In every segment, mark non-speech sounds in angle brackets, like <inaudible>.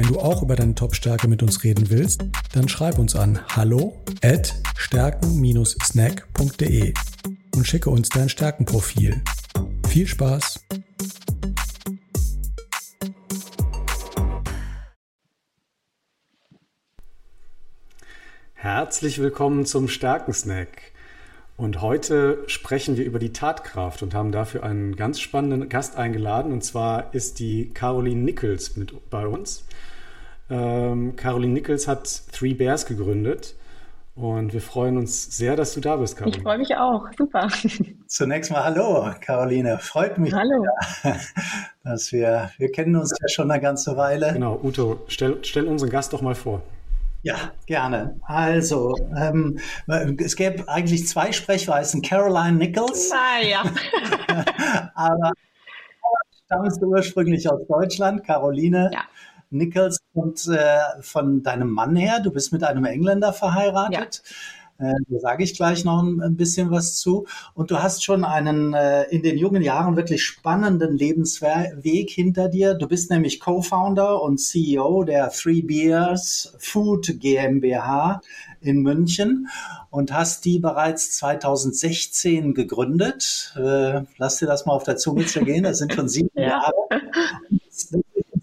Wenn du auch über deine Top-Stärke mit uns reden willst, dann schreib uns an hallo at stärken-snack.de und schicke uns dein Stärkenprofil. Viel Spaß! Herzlich willkommen zum Stärkensnack. Und heute sprechen wir über die Tatkraft und haben dafür einen ganz spannenden Gast eingeladen. Und zwar ist die Caroline Nichols mit bei uns. Ähm, Caroline Nichols hat Three Bears gegründet. Und wir freuen uns sehr, dass du da bist, Caroline. Ich freue mich auch. Super. Zunächst mal hallo, Caroline. Freut mich, hallo. dass wir, wir kennen uns ja schon eine ganze Weile. Genau, Uto, stell, stell unseren Gast doch mal vor. Ja, gerne. Also, ähm, es gäbe eigentlich zwei Sprechweisen. Caroline Nichols. Ah, ja. <laughs> Aber stammst du ursprünglich aus Deutschland, Caroline. Ja. Nichols kommt äh, von deinem Mann her. Du bist mit einem Engländer verheiratet. Ja. Äh, da sage ich gleich noch ein, bisschen was zu. Und du hast schon einen äh, in den jungen Jahren wirklich spannenden Lebensweg hinter dir. Du bist nämlich Co-Founder und CEO der Three Beers Food GmbH in München und hast die bereits 2016 gegründet. Äh, lass dir das mal auf der Zunge zergehen. Das sind schon sieben <laughs> ja. Jahre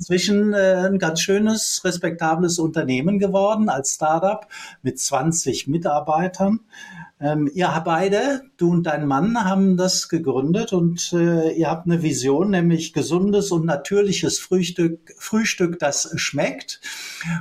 inzwischen äh, ein ganz schönes, respektables Unternehmen geworden als Startup mit 20 Mitarbeitern. Ähm, ihr beide, du und dein Mann, haben das gegründet und äh, ihr habt eine Vision, nämlich gesundes und natürliches Frühstück, Frühstück, das schmeckt.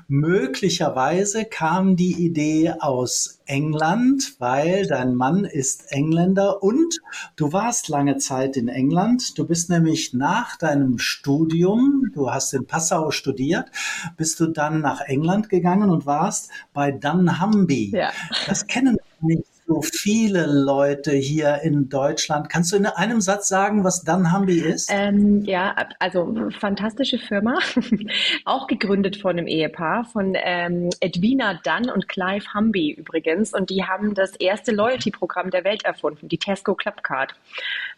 Möglicherweise kam die Idee aus England, weil dein Mann ist Engländer und du warst lange Zeit in England. Du bist nämlich nach deinem Studium, du hast in Passau studiert, bist du dann nach England gegangen und warst bei Dunnhumby. Ja. Das kennen wir nicht so viele Leute hier in Deutschland. Kannst du in einem Satz sagen, was Dunnhumby ist? Ähm, ja, also fantastische Firma, <laughs> auch gegründet von einem Ehepaar, von ähm, Edwina Dunn und Clive Humby übrigens. Und die haben das erste Loyalty-Programm der Welt erfunden, die Tesco Clubcard.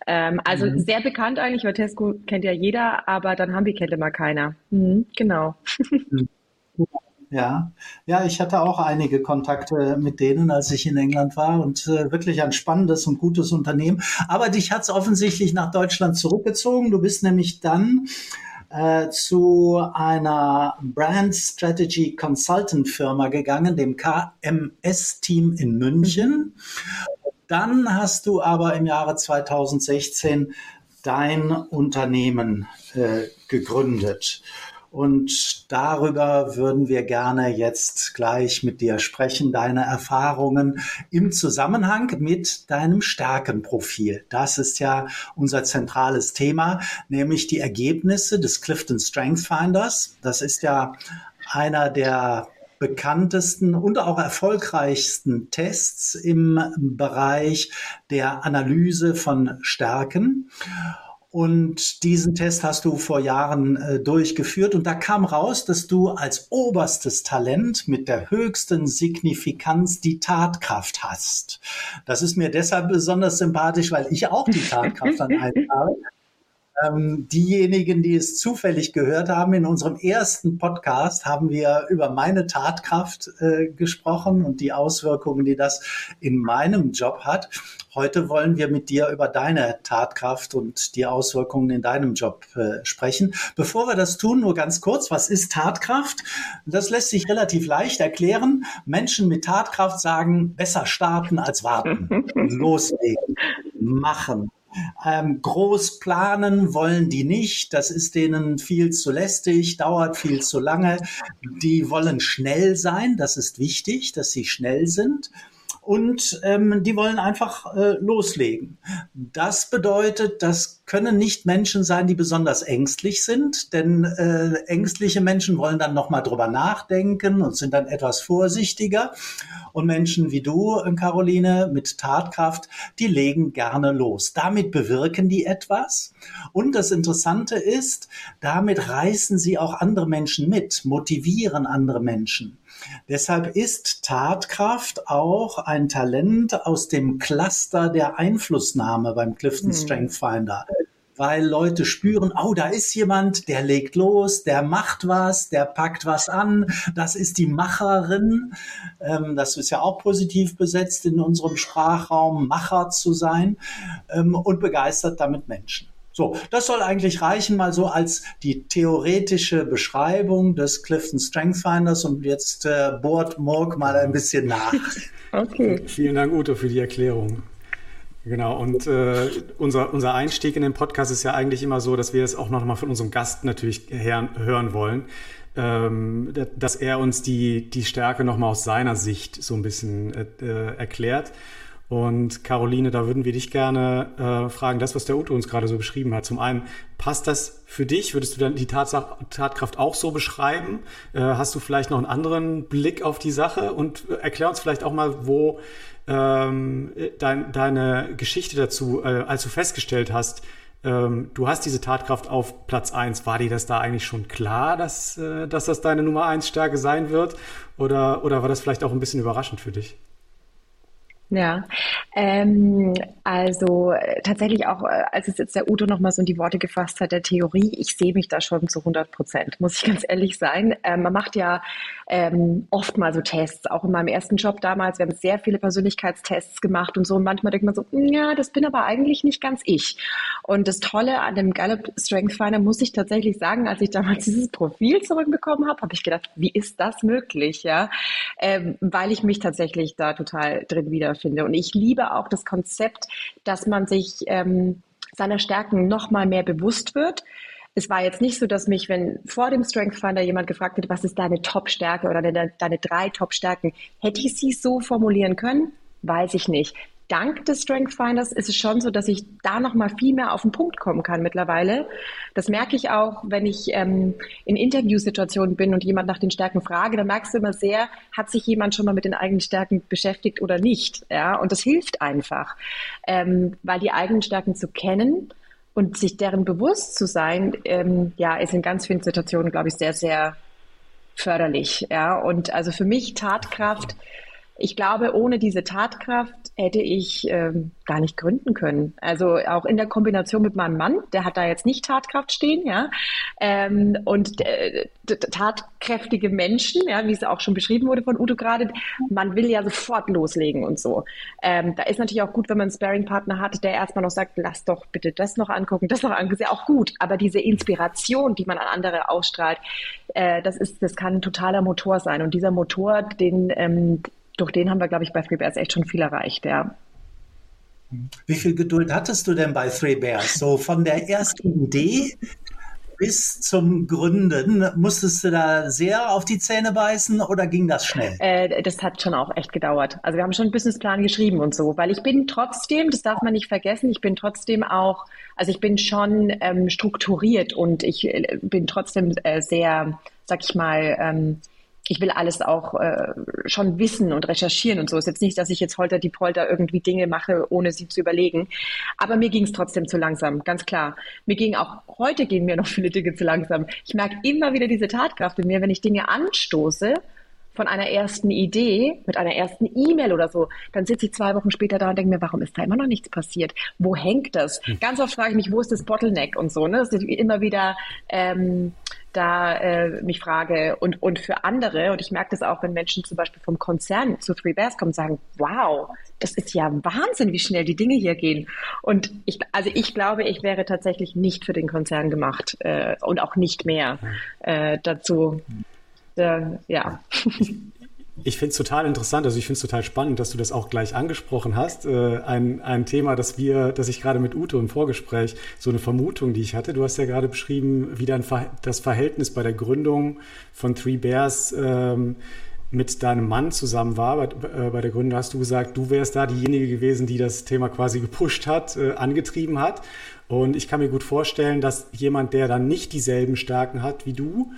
Ähm, also mhm. sehr bekannt eigentlich, weil Tesco kennt ja jeder, aber Dunnhumby kennt immer keiner. Mhm, genau. <laughs> Mhm. Ja, ja, ich hatte auch einige Kontakte mit denen, als ich in England war und äh, wirklich ein spannendes und gutes Unternehmen. Aber dich hat es offensichtlich nach Deutschland zurückgezogen. Du bist nämlich dann äh, zu einer Brand Strategy Consultant Firma gegangen, dem KMS-Team in München. Dann hast du aber im Jahre 2016 dein Unternehmen äh, gegründet. Und darüber würden wir gerne jetzt gleich mit dir sprechen, deine Erfahrungen im Zusammenhang mit deinem Stärkenprofil. Das ist ja unser zentrales Thema, nämlich die Ergebnisse des Clifton Strength Finders. Das ist ja einer der bekanntesten und auch erfolgreichsten Tests im Bereich der Analyse von Stärken. Und diesen Test hast du vor Jahren äh, durchgeführt und da kam raus, dass du als oberstes Talent mit der höchsten Signifikanz die Tatkraft hast. Das ist mir deshalb besonders sympathisch, weil ich auch die Tatkraft an einem habe. Ähm, diejenigen, die es zufällig gehört haben, in unserem ersten Podcast haben wir über meine Tatkraft äh, gesprochen und die Auswirkungen, die das in meinem Job hat. Heute wollen wir mit dir über deine Tatkraft und die Auswirkungen in deinem Job äh, sprechen. Bevor wir das tun, nur ganz kurz, was ist Tatkraft? Das lässt sich relativ leicht erklären. Menschen mit Tatkraft sagen, besser starten als warten. <laughs> Loslegen, machen, ähm, groß planen wollen die nicht. Das ist denen viel zu lästig, dauert viel zu lange. Die wollen schnell sein. Das ist wichtig, dass sie schnell sind. Und ähm, die wollen einfach äh, loslegen. Das bedeutet, das können nicht Menschen sein, die besonders ängstlich sind, denn äh, ängstliche Menschen wollen dann nochmal drüber nachdenken und sind dann etwas vorsichtiger. Und Menschen wie du, Caroline, mit Tatkraft, die legen gerne los. Damit bewirken die etwas. Und das Interessante ist, damit reißen sie auch andere Menschen mit, motivieren andere Menschen. Deshalb ist Tatkraft auch ein Talent aus dem Cluster der Einflussnahme beim Clifton hm. Strength Finder weil Leute spüren, oh, da ist jemand, der legt los, der macht was, der packt was an, das ist die Macherin. Ähm, das ist ja auch positiv besetzt in unserem Sprachraum, Macher zu sein ähm, und begeistert damit Menschen. So, das soll eigentlich reichen, mal so als die theoretische Beschreibung des Clifton Strength Finders und jetzt äh, bohrt Morg mal ein bisschen nach. <laughs> okay. Vielen Dank, Ute, für die Erklärung. Genau, und äh, unser, unser Einstieg in den Podcast ist ja eigentlich immer so, dass wir es auch noch mal von unserem Gast natürlich her hören wollen, ähm, dass er uns die, die Stärke noch mal aus seiner Sicht so ein bisschen äh, erklärt. Und Caroline, da würden wir dich gerne äh, fragen, das, was der Uto uns gerade so beschrieben hat. Zum einen, passt das für dich? Würdest du dann die Tatsache, Tatkraft auch so beschreiben? Äh, hast du vielleicht noch einen anderen Blick auf die Sache? Und äh, erklär uns vielleicht auch mal, wo ähm, dein, deine Geschichte dazu, äh, als du festgestellt hast, ähm, du hast diese Tatkraft auf Platz eins. War dir das da eigentlich schon klar, dass, äh, dass das deine Nummer eins Stärke sein wird? Oder, oder war das vielleicht auch ein bisschen überraschend für dich? Ja, ähm, also äh, tatsächlich auch, äh, als es jetzt der Udo nochmal so in die Worte gefasst hat, der Theorie, ich sehe mich da schon zu 100 Prozent, muss ich <laughs> ganz ehrlich sein. Ähm, man macht ja ähm, oft mal so Tests, auch in meinem ersten Job damals, wir haben sehr viele Persönlichkeitstests gemacht und so und manchmal denkt man so, hm, ja, das bin aber eigentlich nicht ganz ich. Und das Tolle an dem Gallup Strength Finder muss ich tatsächlich sagen, als ich damals <laughs> dieses Profil zurückbekommen habe, habe ich gedacht, wie ist das möglich, ja, ähm, weil ich mich tatsächlich da total drin wieder finde. Und ich liebe auch das Konzept, dass man sich ähm, seiner Stärken noch mal mehr bewusst wird. Es war jetzt nicht so, dass mich, wenn vor dem Strength Finder jemand gefragt hätte, was ist deine Top-Stärke oder deine, deine drei Top-Stärken, hätte ich sie so formulieren können? Weiß ich nicht dank des Strength Finders ist es schon so, dass ich da noch mal viel mehr auf den Punkt kommen kann mittlerweile. Das merke ich auch, wenn ich ähm, in Interviewsituationen bin und jemand nach den Stärken frage, dann merkst du immer sehr, hat sich jemand schon mal mit den eigenen Stärken beschäftigt oder nicht. Ja, und das hilft einfach, ähm, weil die eigenen Stärken zu kennen und sich deren bewusst zu sein, ähm, ja, ist in ganz vielen Situationen, glaube ich, sehr, sehr förderlich. Ja, und also für mich Tatkraft ich glaube, ohne diese Tatkraft hätte ich ähm, gar nicht gründen können. Also auch in der Kombination mit meinem Mann, der hat da jetzt nicht Tatkraft stehen, ja. Ähm, und äh, tatkräftige Menschen, ja, wie es auch schon beschrieben wurde von Udo gerade, man will ja sofort loslegen und so. Ähm, da ist natürlich auch gut, wenn man einen Sparing-Partner hat, der erstmal noch sagt, lass doch bitte das noch angucken, das noch angucken, ist ja auch gut. Aber diese Inspiration, die man an andere ausstrahlt, äh, das ist, das kann ein totaler Motor sein. Und dieser Motor, den ähm, durch den haben wir, glaube ich, bei Three Bears echt schon viel erreicht, ja. Wie viel Geduld hattest du denn bei Three Bears? So von der ersten Idee bis zum Gründen, musstest du da sehr auf die Zähne beißen oder ging das schnell? Äh, das hat schon auch echt gedauert. Also wir haben schon einen Businessplan geschrieben und so, weil ich bin trotzdem, das darf man nicht vergessen, ich bin trotzdem auch, also ich bin schon ähm, strukturiert und ich äh, bin trotzdem äh, sehr, sag ich mal, ähm, ich will alles auch äh, schon wissen und recherchieren und so. Ist jetzt nicht, dass ich jetzt holter die Polter irgendwie Dinge mache, ohne sie zu überlegen. Aber mir ging es trotzdem zu langsam, ganz klar. Mir ging auch heute gehen mir noch viele Dinge zu langsam. Ich merke immer wieder diese Tatkraft in mir, wenn ich Dinge anstoße von einer ersten Idee, mit einer ersten E-Mail oder so, dann sitze ich zwei Wochen später da und denke mir, warum ist da immer noch nichts passiert? Wo hängt das? Hm. Ganz oft frage ich mich, wo ist das Bottleneck und so. Ne? Das ist immer wieder ähm, da äh, mich frage und, und für andere, und ich merke das auch, wenn Menschen zum Beispiel vom Konzern zu Three Bears kommen und sagen, wow, das ist ja Wahnsinn, wie schnell die Dinge hier gehen. Und ich, also ich glaube, ich wäre tatsächlich nicht für den Konzern gemacht äh, und auch nicht mehr äh, dazu. Ja. Ich finde es total interessant, also ich finde es total spannend, dass du das auch gleich angesprochen hast. Äh, ein, ein Thema, das wir, das ich gerade mit Ute im Vorgespräch, so eine Vermutung, die ich hatte. Du hast ja gerade beschrieben, wie dann das Verhältnis bei der Gründung von Three Bears ähm, mit deinem Mann zusammen war bei, äh, bei der Gründung, hast du gesagt, du wärst da diejenige gewesen, die das Thema quasi gepusht hat, äh, angetrieben hat. Und ich kann mir gut vorstellen, dass jemand, der dann nicht dieselben Stärken hat wie du,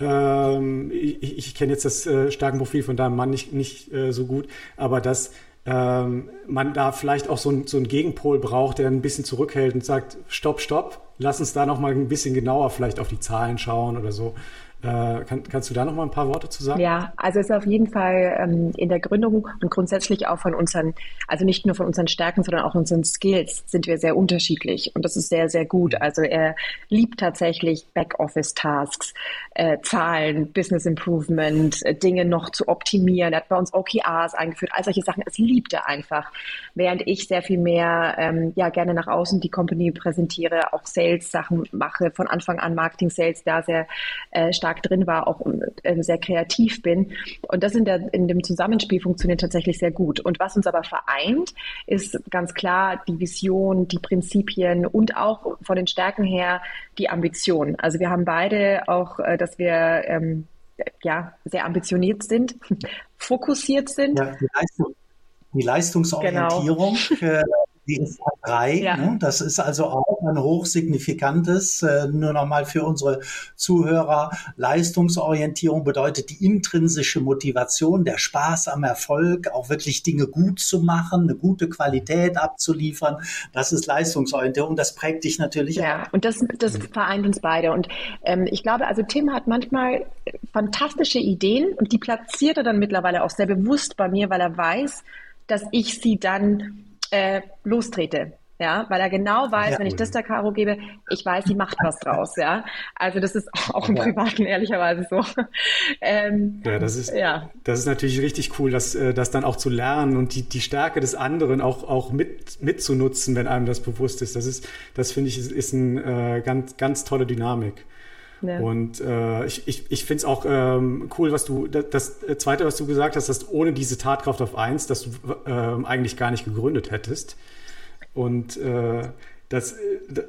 ähm, ich, ich kenne jetzt das äh, Stärkenprofil von deinem Mann nicht, nicht äh, so gut, aber dass ähm, man da vielleicht auch so, ein, so einen Gegenpol braucht, der ein bisschen zurückhält und sagt, stopp, stopp, lass uns da noch mal ein bisschen genauer vielleicht auf die Zahlen schauen oder so. Äh, kann, kannst du da noch mal ein paar Worte zu sagen? Ja, also es ist auf jeden Fall ähm, in der Gründung und grundsätzlich auch von unseren, also nicht nur von unseren Stärken, sondern auch unseren Skills sind wir sehr unterschiedlich und das ist sehr, sehr gut. Also er liebt tatsächlich Backoffice-Tasks, äh, Zahlen, Business Improvement, äh, Dinge noch zu optimieren. Er hat bei uns OKRs eingeführt, all solche Sachen. Es liebt er einfach. Während ich sehr viel mehr ähm, ja gerne nach außen die Company präsentiere, auch Sales-Sachen mache, von Anfang an Marketing-Sales da sehr äh, stark stark drin war, auch äh, sehr kreativ bin. Und das in, der, in dem Zusammenspiel funktioniert tatsächlich sehr gut. Und was uns aber vereint, ist ganz klar die Vision, die Prinzipien und auch von den Stärken her die Ambition. Also wir haben beide auch, äh, dass wir ähm, ja, sehr ambitioniert sind, <laughs> fokussiert sind. Ja, die, Leistung, die Leistungsorientierung. Genau. Die ist drei. Ja. Ne? Das ist also auch ein hochsignifikantes. Äh, nur nochmal für unsere Zuhörer. Leistungsorientierung bedeutet die intrinsische Motivation, der Spaß am Erfolg, auch wirklich Dinge gut zu machen, eine gute Qualität abzuliefern. Das ist Leistungsorientierung. Das prägt dich natürlich. Ja, auch. und das, das vereint uns beide. Und ähm, ich glaube, also Tim hat manchmal fantastische Ideen und die platziert er dann mittlerweile auch sehr bewusst bei mir, weil er weiß, dass ich sie dann äh, lostrete. Ja, weil er genau weiß, ja. wenn ich das der Caro gebe, ich weiß, sie macht was draus, ja. Also das ist auch im Privaten ehrlicherweise so. Ähm, ja, das ist, ja. das ist natürlich richtig cool, das, äh, das dann auch zu lernen und die, die Stärke des anderen auch, auch mit, mitzunutzen, wenn einem das bewusst ist. Das ist, das finde ich, ist, ist eine äh, ganz, ganz tolle Dynamik. Ja. Und äh, ich, ich, ich finde es auch ähm, cool, was du, das, das, Zweite, was du gesagt hast, dass ohne diese Tatkraft auf eins, dass du äh, eigentlich gar nicht gegründet hättest. Und äh, das,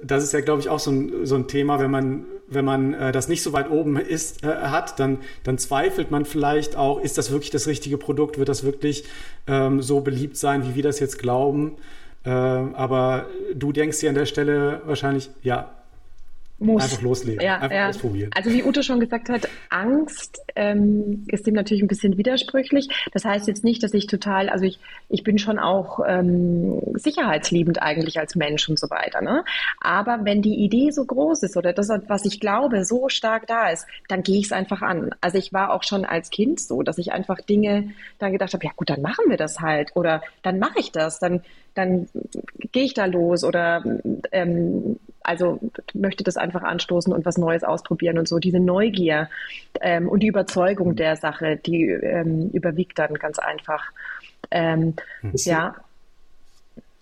das ist ja, glaube ich, auch so ein, so ein Thema, wenn man, wenn man äh, das nicht so weit oben ist, äh, hat, dann, dann zweifelt man vielleicht auch, ist das wirklich das richtige Produkt, wird das wirklich ähm, so beliebt sein, wie wir das jetzt glauben. Äh, aber du denkst dir an der Stelle wahrscheinlich, ja, muss. Einfach loslegen, ja, einfach ja. ausprobieren. Also wie Ute schon gesagt hat, Angst ähm, ist dem natürlich ein bisschen widersprüchlich. Das heißt jetzt nicht, dass ich total, also ich, ich bin schon auch ähm, sicherheitsliebend eigentlich als Mensch und so weiter. Ne? Aber wenn die Idee so groß ist oder das, was ich glaube, so stark da ist, dann gehe ich es einfach an. Also ich war auch schon als Kind so, dass ich einfach Dinge dann gedacht habe, ja gut, dann machen wir das halt oder dann mache ich das, dann dann gehe ich da los oder ähm, also möchte das einfach anstoßen und was Neues ausprobieren und so. Diese Neugier ähm, und die Überzeugung der Sache, die ähm, überwiegt dann ganz einfach. Ähm, ja.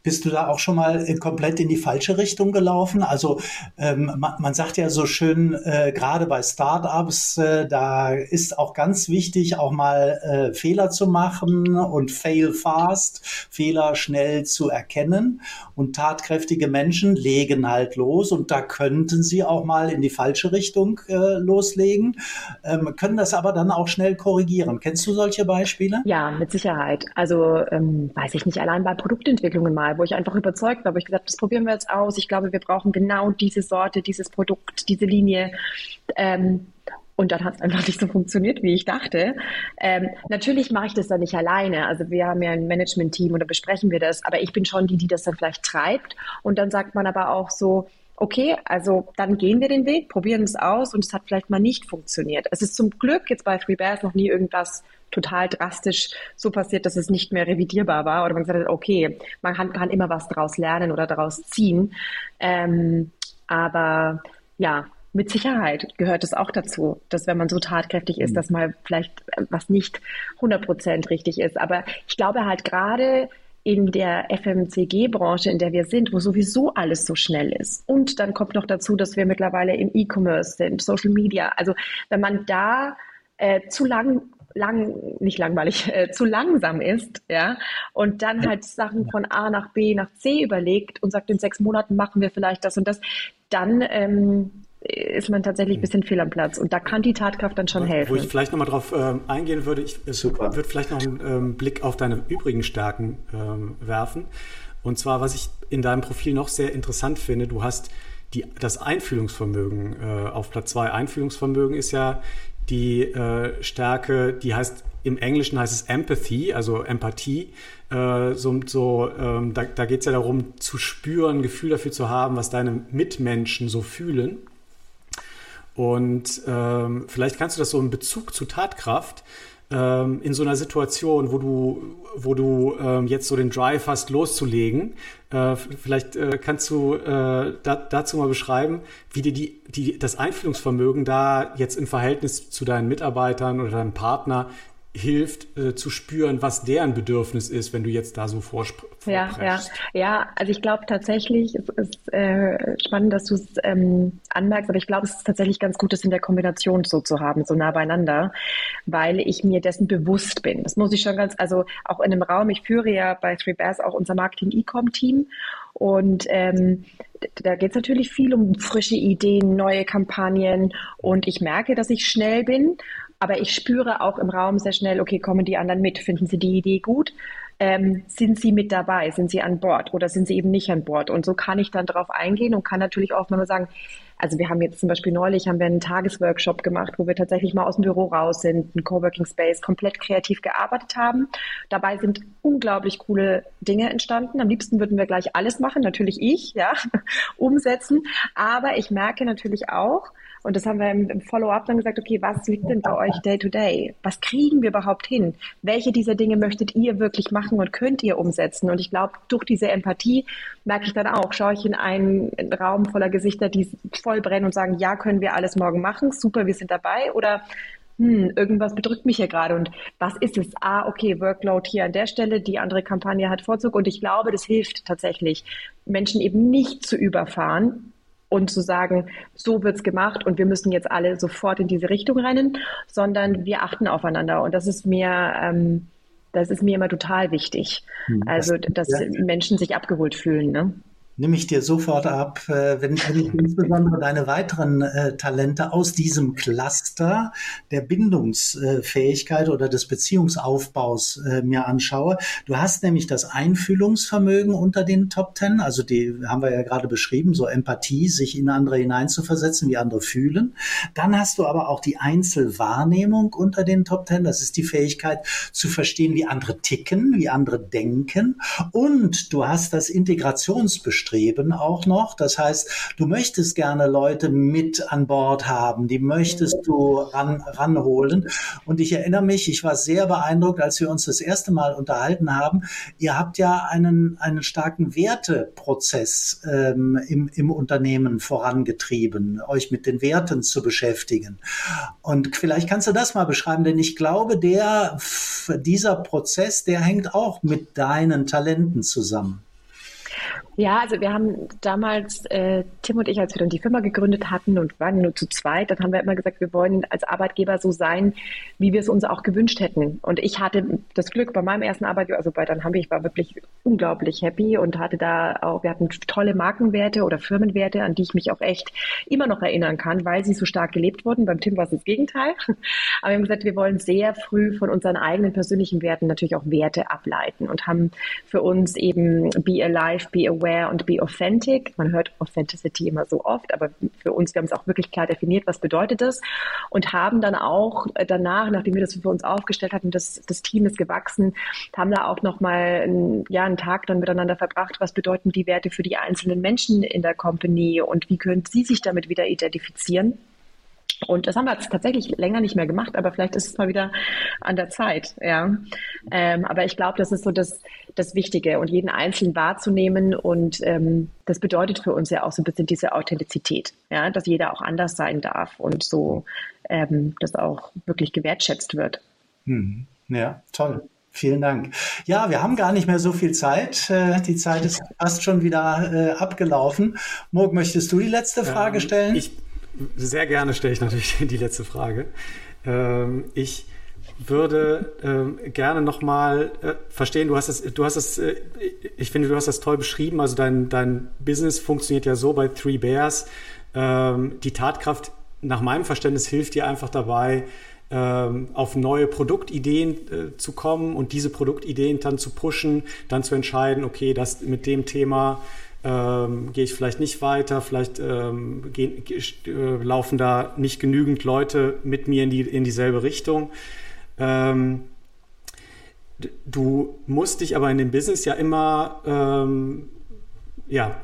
Bist du da auch schon mal äh, komplett in die falsche Richtung gelaufen? Also ähm, man, man, sagt ja so schön, äh, gerade bei Startups, äh, da ist auch ganz wichtig, auch mal äh, Fehler zu machen und fail fast, Fehler schnell zu erkennen. Und tatkräftige Menschen legen halt los und da könnten sie auch mal in die falsche Richtung äh, loslegen, ähm, können das aber dann auch schnell korrigieren. Kennst du solche Beispiele? Ja, mit Sicherheit. Also ähm, weiß ich nicht, allein bei Produktentwicklungen mal wo ich einfach überzeugt war, wo ich gesagt das probieren wir jetzt aus. Ich glaube, wir brauchen genau diese Sorte, dieses Produkt, diese Linie. Ähm, und dann hat es einfach <laughs> nicht so funktioniert, wie ich dachte. Ähm, natürlich mache ich das dann nicht alleine. Also wir haben ja ein Management-Team und da besprechen wir das. Aber ich bin schon die, die das dann vielleicht treibt. Und dann sagt man aber auch so, okay, also dann gehen wir den Weg, probieren es aus und es hat vielleicht mal nicht funktioniert. Es ist zum Glück jetzt bei Free Bears noch nie irgendwas total drastisch so passiert, dass es nicht mehr revidierbar war oder man gesagt hat, okay, man kann, kann immer was daraus lernen oder daraus ziehen. Ähm, aber ja, mit Sicherheit gehört es auch dazu, dass wenn man so tatkräftig ist, mhm. dass mal vielleicht was nicht 100 Prozent richtig ist. Aber ich glaube halt gerade in der FMCG-Branche, in der wir sind, wo sowieso alles so schnell ist. Und dann kommt noch dazu, dass wir mittlerweile im E-Commerce sind, Social Media. Also wenn man da äh, zu lang lang, nicht langweilig, <laughs> äh, zu langsam ist, ja, und dann halt Sachen von A nach B nach C überlegt und sagt, in sechs Monaten machen wir vielleicht das und das, dann ähm, ist man tatsächlich ein bisschen fehl am Platz. Und da kann die Tatkraft dann schon helfen. Wo ich vielleicht nochmal drauf ähm, eingehen würde, ich würde vielleicht noch einen ähm, Blick auf deine übrigen Stärken ähm, werfen. Und zwar, was ich in deinem Profil noch sehr interessant finde, du hast die, das Einfühlungsvermögen äh, auf Platz zwei. Einfühlungsvermögen ist ja die äh, Stärke, die heißt im Englischen heißt es Empathy, also Empathie. Äh, so, so ähm, da, da geht es ja darum, zu spüren, Gefühl dafür zu haben, was deine Mitmenschen so fühlen. Und ähm, vielleicht kannst du das so in Bezug zu Tatkraft ähm, in so einer Situation, wo du, wo du ähm, jetzt so den Drive hast, loszulegen. Äh, vielleicht äh, kannst du äh, da, dazu mal beschreiben, wie dir die, die, das Einfühlungsvermögen da jetzt im Verhältnis zu deinen Mitarbeitern oder deinem Partner hilft äh, zu spüren, was deren Bedürfnis ist, wenn du jetzt da so vorsprichst. Ja, ja, ja. Also ich glaube tatsächlich, es ist äh, spannend, dass du es ähm, anmerkst, aber ich glaube, es ist tatsächlich ganz gut, das in der Kombination so zu haben, so nah beieinander, weil ich mir dessen bewusst bin. Das muss ich schon ganz, also auch in einem Raum. Ich führe ja bei Three Bears auch unser Marketing E-Com Team und ähm, da geht es natürlich viel um frische Ideen, neue Kampagnen und ich merke, dass ich schnell bin aber ich spüre auch im Raum sehr schnell, okay, kommen die anderen mit? Finden sie die Idee gut? Ähm, sind sie mit dabei? Sind sie an Bord oder sind sie eben nicht an Bord? Und so kann ich dann darauf eingehen und kann natürlich auch mal sagen, also wir haben jetzt zum Beispiel neulich haben wir einen Tagesworkshop gemacht, wo wir tatsächlich mal aus dem Büro raus sind, ein Coworking Space, komplett kreativ gearbeitet haben. Dabei sind unglaublich coole Dinge entstanden. Am liebsten würden wir gleich alles machen, natürlich ich, ja, <laughs> umsetzen. Aber ich merke natürlich auch, und das haben wir im, Follow-up dann gesagt, okay, was liegt denn bei euch day to day? Was kriegen wir überhaupt hin? Welche dieser Dinge möchtet ihr wirklich machen und könnt ihr umsetzen? Und ich glaube, durch diese Empathie merke ich dann auch, schaue ich in einen Raum voller Gesichter, die voll brennen und sagen, ja, können wir alles morgen machen, super, wir sind dabei oder hm, irgendwas bedrückt mich hier gerade und was ist es? Ah, okay, Workload hier an der Stelle, die andere Kampagne hat Vorzug und ich glaube, das hilft tatsächlich, Menschen eben nicht zu überfahren, und zu sagen, so wird's gemacht und wir müssen jetzt alle sofort in diese Richtung rennen, sondern wir achten aufeinainander. Und das ist mir, ähm, das ist mir immer total wichtig. Hm, also, dass ja. Menschen sich abgeholt fühlen. Ne? Nehme ich dir sofort ab, äh, wenn, wenn ich insbesondere deine weiteren äh, Talente aus diesem Cluster der Bindungsfähigkeit oder des Beziehungsaufbaus äh, mir anschaue. Du hast nämlich das Einfühlungsvermögen unter den Top Ten, also die haben wir ja gerade beschrieben, so Empathie, sich in andere hineinzuversetzen, wie andere fühlen. Dann hast du aber auch die Einzelwahrnehmung unter den Top Ten. Das ist die Fähigkeit zu verstehen, wie andere ticken, wie andere denken. Und du hast das Integrationsbestreben Streben auch noch. Das heißt, du möchtest gerne Leute mit an Bord haben, die möchtest du ran, ranholen. Und ich erinnere mich, ich war sehr beeindruckt, als wir uns das erste Mal unterhalten haben. Ihr habt ja einen, einen starken Werteprozess ähm, im, im Unternehmen vorangetrieben, euch mit den Werten zu beschäftigen. Und vielleicht kannst du das mal beschreiben, denn ich glaube, der, dieser Prozess, der hängt auch mit deinen Talenten zusammen. Ja, also wir haben damals, äh, Tim und ich, als wir dann die Firma gegründet hatten und waren nur zu zweit, dann haben wir immer gesagt, wir wollen als Arbeitgeber so sein, wie wir es uns auch gewünscht hätten. Und ich hatte das Glück bei meinem ersten Arbeitgeber, also bei Dann haben wir, ich war wirklich unglaublich happy und hatte da auch, wir hatten tolle Markenwerte oder Firmenwerte, an die ich mich auch echt immer noch erinnern kann, weil sie so stark gelebt wurden. Beim Tim war es das Gegenteil. <laughs> Aber wir haben gesagt, wir wollen sehr früh von unseren eigenen persönlichen Werten natürlich auch Werte ableiten und haben für uns eben Be Alive, Be Aware, aware und be authentic. Man hört Authenticity immer so oft, aber für uns, wir haben es auch wirklich klar definiert, was bedeutet das und haben dann auch danach, nachdem wir das für uns aufgestellt hatten, das, das Team ist gewachsen, haben da auch nochmal ja, einen Tag dann miteinander verbracht, was bedeuten die Werte für die einzelnen Menschen in der Company und wie können sie sich damit wieder identifizieren. Und das haben wir jetzt tatsächlich länger nicht mehr gemacht, aber vielleicht ist es mal wieder an der Zeit, ja. Ähm, aber ich glaube, das ist so das, das Wichtige und jeden Einzelnen wahrzunehmen und ähm, das bedeutet für uns ja auch so ein bisschen diese Authentizität, ja, dass jeder auch anders sein darf und so ähm, das auch wirklich gewertschätzt wird. Hm. Ja, toll. Vielen Dank. Ja, wir haben gar nicht mehr so viel Zeit. Äh, die Zeit ist fast schon wieder äh, abgelaufen. Morg, möchtest du die letzte Frage ähm, stellen? Ich sehr gerne stelle ich natürlich <laughs> die letzte Frage. Ähm, ich würde ähm, gerne nochmal äh, verstehen, du hast das, du hast das, äh, ich finde, du hast das toll beschrieben. Also dein, dein Business funktioniert ja so bei Three Bears. ähm, die Tatkraft nach meinem Verständnis hilft dir einfach dabei, auf neue Produktideen äh, zu kommen und diese Produktideen dann zu pushen, dann zu entscheiden, okay, das mit dem Thema ähm, gehe ich vielleicht nicht weiter, vielleicht ähm, gehen, äh, laufen da nicht genügend Leute mit mir in, die, in dieselbe Richtung. Ähm, du musst dich aber in dem Business ja immer, ähm, ja,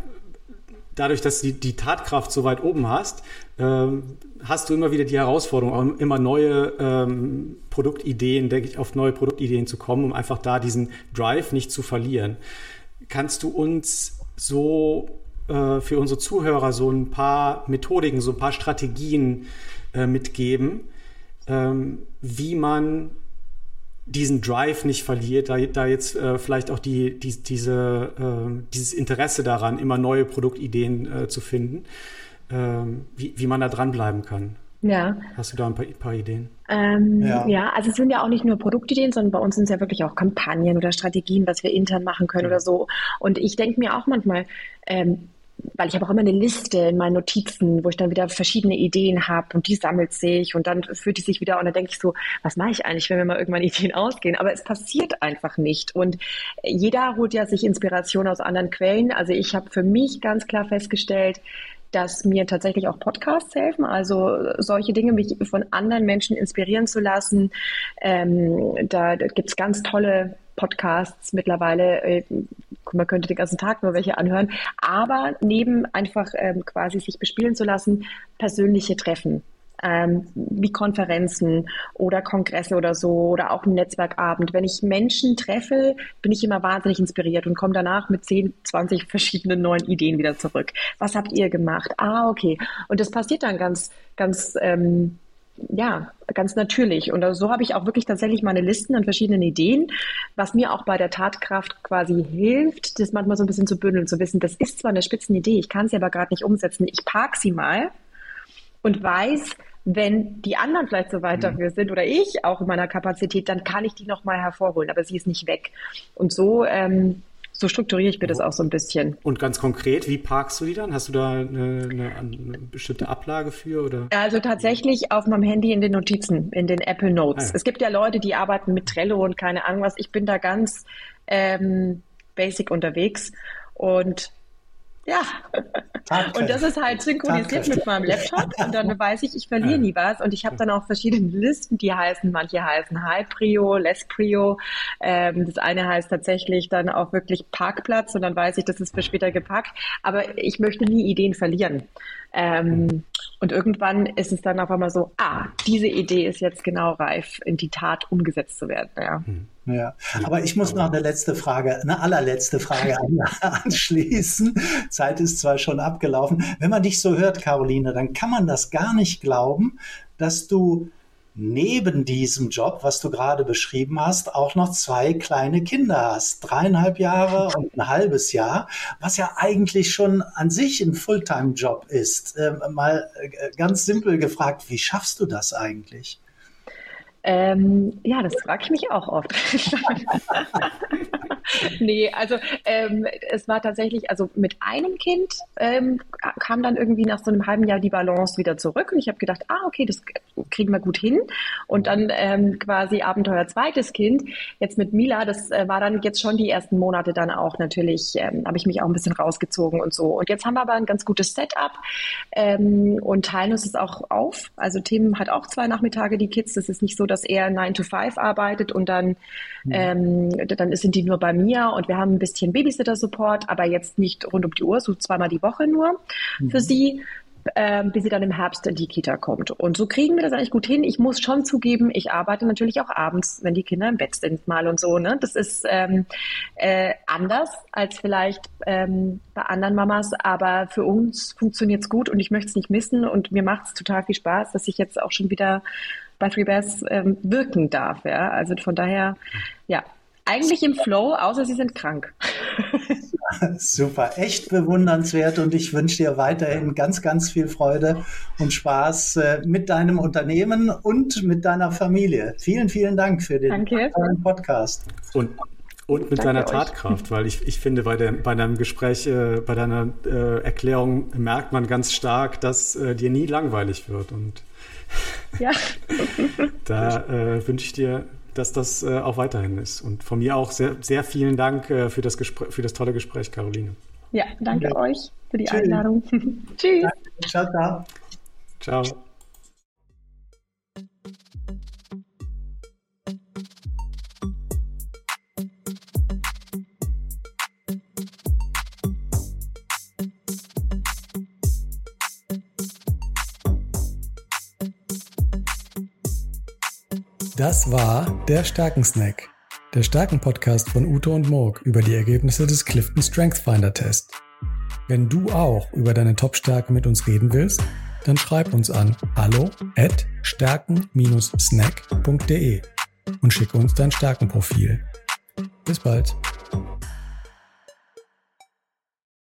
dadurch, dass du die, die Tatkraft so weit oben hast, ähm, hast du immer wieder die Herausforderung, immer neue ähm, Produktideen, denke ich, auf neue Produktideen zu kommen, um einfach da diesen Drive nicht zu verlieren. Kannst du uns so äh, für unsere Zuhörer so ein paar Methodiken, so ein paar Strategien äh, mitgeben, ähm, wie man diesen Drive nicht verliert, da, da jetzt äh, vielleicht auch die, die, diese, äh, dieses Interesse daran, immer neue Produktideen äh, zu finden, ähm, wie, wie man da dranbleiben kann. Ja. Hast du da ein paar, paar Ideen? Ähm, ja. ja. also es sind ja auch nicht nur Produktideen, sondern bei uns sind es ja wirklich auch Kampagnen oder Strategien, was wir intern machen können ja. oder so. Und ich denke mir auch manchmal, ähm, weil ich habe auch immer eine Liste in meinen Notizen, wo ich dann wieder verschiedene Ideen habe und die sammelt sich und dann führt die sich wieder und dann denke ich so, was mache ich eigentlich, wenn mir mal irgendwann Ideen <laughs> ausgehen? Aber es passiert einfach nicht und jeder holt ja sich Inspiration aus anderen Quellen. Also ich habe für mich ganz klar festgestellt, dass mir tatsächlich auch Podcasts helfen, also solche Dinge, mich von anderen Menschen inspirieren zu lassen. Ähm, da, da gibt es ganz tolle Podcasts mittlerweile. Äh, man könnte den ganzen Tag nur welche anhören. Aber neben einfach ähm, quasi sich bespielen zu lassen, persönliche Treffen ähm, wie Konferenzen oder Kongresse oder so oder auch ein Netzwerkabend. Wenn ich Menschen treffe, bin ich immer wahnsinnig inspiriert und komme danach mit 10, 20 verschiedenen neuen Ideen wieder zurück. Was habt ihr gemacht? Ah, okay. Und das passiert dann ganz, ganz, ähm, ja, ganz natürlich. Und so habe ich auch wirklich tatsächlich meine Listen an verschiedenen Ideen, was mir auch bei der Tatkraft quasi hilft, das manchmal so ein bisschen zu bündeln, zu wissen, das ist zwar eine Spitzenidee, ich kann sie aber gerade nicht umsetzen. Ich park sie mal und weiß, wenn die anderen vielleicht so weit mhm. dafür sind oder ich auch in meiner Kapazität, dann kann ich die nochmal hervorholen, aber sie ist nicht weg. Und so, ähm, so strukturiere ich mir das auch so ein bisschen. Und ganz konkret, wie parkst du die dann? Hast du da eine, eine, eine bestimmte Ablage für? Oder? Also tatsächlich auf meinem Handy in den Notizen, in den Apple Notes. Ah, ja. Es gibt ja Leute, die arbeiten mit Trello und keine Ahnung was. Ich bin da ganz ähm, basic unterwegs und ja. Und das ist halt synchronisiert mit meinem Laptop und dann <laughs> weiß ich, ich verliere nie was. Und ich habe dann auch verschiedene Listen, die heißen, manche heißen High Prio, Less Prio. Ähm, das eine heißt tatsächlich dann auch wirklich Parkplatz und dann weiß ich, das ist für später gepackt. Aber ich möchte nie Ideen verlieren. Ähm, und irgendwann ist es dann auf einmal so, ah, diese Idee ist jetzt genau reif, in die Tat umgesetzt zu werden. Ja. Hm. Ja, aber ich muss noch eine letzte Frage, eine allerletzte Frage <laughs> <laughs> anschließen. Zeit ist zwar schon abgelaufen. Wenn man dich so hört, Caroline, dann kann man das gar nicht glauben, dass du neben diesem Job, was du gerade beschrieben hast, auch noch zwei kleine Kinder hast. Dreieinhalb Jahre <laughs> und ein halbes Jahr, was ja eigentlich schon an sich ein Fulltime-Job ist. Ähm, mal äh, ganz simpel gefragt, wie schaffst du das eigentlich? Ähm, ja, das frage ich mich auch oft. <laughs> <laughs> <laughs> nee, also ähm, es war tatsächlich, also mit einem Kind ähm, kam dann irgendwie nach so einem halben Jahr die Balance wieder zurück und ich habe gedacht, ah, okay, das kriegen wir gut hin. Und dann ähm, quasi Abenteuer zweites Kind, jetzt mit Mila, das äh, war dann jetzt schon die ersten Monate dann auch natürlich, ähm, habe ich mich auch ein bisschen rausgezogen und so. Und jetzt haben wir aber ein ganz gutes Setup ähm, und teilen uns das auch auf. Also Tim hat auch zwei Nachmittage die Kids. Das ist nicht so, dass er 9 to 5 arbeitet und dann, mhm. ähm, dann sind die nur bei mir und wir haben ein bisschen Babysitter-Support, aber jetzt nicht rund um die Uhr, so zweimal die Woche nur mhm. für sie. Ähm, bis sie dann im Herbst in die Kita kommt. Und so kriegen wir das eigentlich gut hin. Ich muss schon zugeben, ich arbeite natürlich auch abends, wenn die Kinder im Bett sind mal und so. Ne? Das ist ähm, äh, anders als vielleicht ähm, bei anderen Mamas, aber für uns funktioniert es gut und ich möchte es nicht missen und mir macht es total viel Spaß, dass ich jetzt auch schon wieder bei Three Bears ähm, wirken darf. Ja? Also von daher, ja, eigentlich im Flow, außer sie sind krank. <laughs> Super, echt bewundernswert und ich wünsche dir weiterhin ganz, ganz viel Freude und Spaß äh, mit deinem Unternehmen und mit deiner Familie. Vielen, vielen Dank für den Danke. Podcast. Und Und mit deiner Tatkraft, weil ich, ich finde, bei, der, bei deinem Gespräch, äh, bei deiner äh, Erklärung merkt man ganz stark, dass äh, dir nie langweilig wird. Und ja. <laughs> da äh, wünsche ich dir, dass das äh, auch weiterhin ist. Und von mir auch sehr, sehr vielen Dank äh, für, das für das tolle Gespräch, Caroline. Ja, danke ja. euch für die Tschüss. Einladung. <laughs> Tschüss. Ciao, ciao. Ciao. Das war der Stärkensnack, der Stärken-Podcast von Ute und Morg über die Ergebnisse des Clifton Strength Finder Test. Wenn du auch über deine Top-Stärke mit uns reden willst, dann schreib uns an hallo at stärken-snack.de und schicke uns dein Stärkenprofil. Bis bald.